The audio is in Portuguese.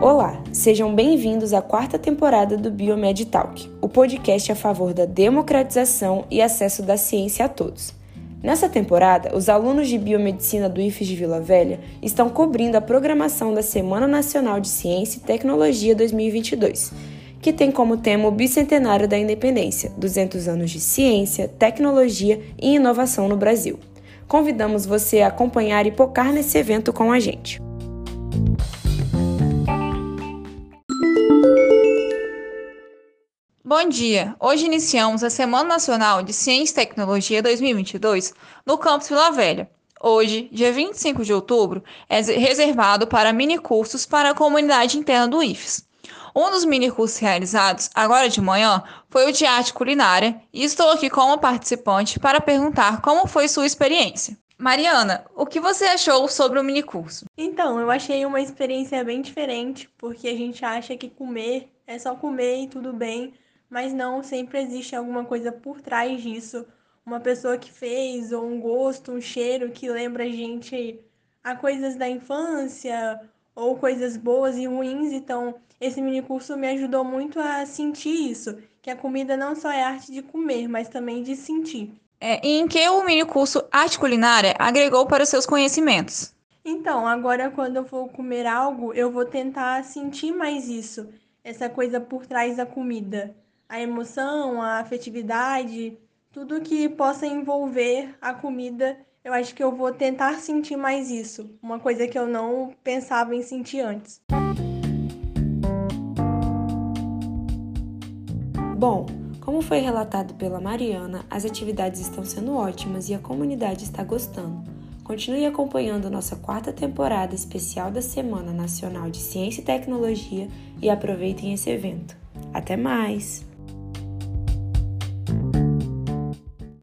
Olá, sejam bem-vindos à quarta temporada do Biomed Talk, o podcast a favor da democratização e acesso da ciência a todos. Nessa temporada, os alunos de Biomedicina do IFES de Vila Velha estão cobrindo a programação da Semana Nacional de Ciência e Tecnologia 2022, que tem como tema o bicentenário da independência, 200 anos de ciência, tecnologia e inovação no Brasil. Convidamos você a acompanhar e focar nesse evento com a gente. Bom dia! Hoje iniciamos a Semana Nacional de Ciência e Tecnologia 2022 no campus Vila Velha. Hoje, dia 25 de outubro, é reservado para minicursos para a comunidade interna do IFES. Um dos minicursos realizados agora de manhã foi o de arte culinária e estou aqui como participante para perguntar como foi sua experiência. Mariana, o que você achou sobre o minicurso? Então, eu achei uma experiência bem diferente, porque a gente acha que comer é só comer e tudo bem, mas não, sempre existe alguma coisa por trás disso. Uma pessoa que fez, ou um gosto, um cheiro que lembra a gente a coisas da infância, ou coisas boas e ruins. Então, esse mini curso me ajudou muito a sentir isso, que a comida não só é arte de comer, mas também de sentir. É, e em que o mini curso Arte Culinária agregou para os seus conhecimentos? Então, agora quando eu for comer algo, eu vou tentar sentir mais isso, essa coisa por trás da comida a emoção, a afetividade, tudo que possa envolver a comida, eu acho que eu vou tentar sentir mais isso, uma coisa que eu não pensava em sentir antes. Bom, como foi relatado pela Mariana, as atividades estão sendo ótimas e a comunidade está gostando. Continue acompanhando nossa quarta temporada especial da Semana Nacional de Ciência e Tecnologia e aproveitem esse evento. Até mais!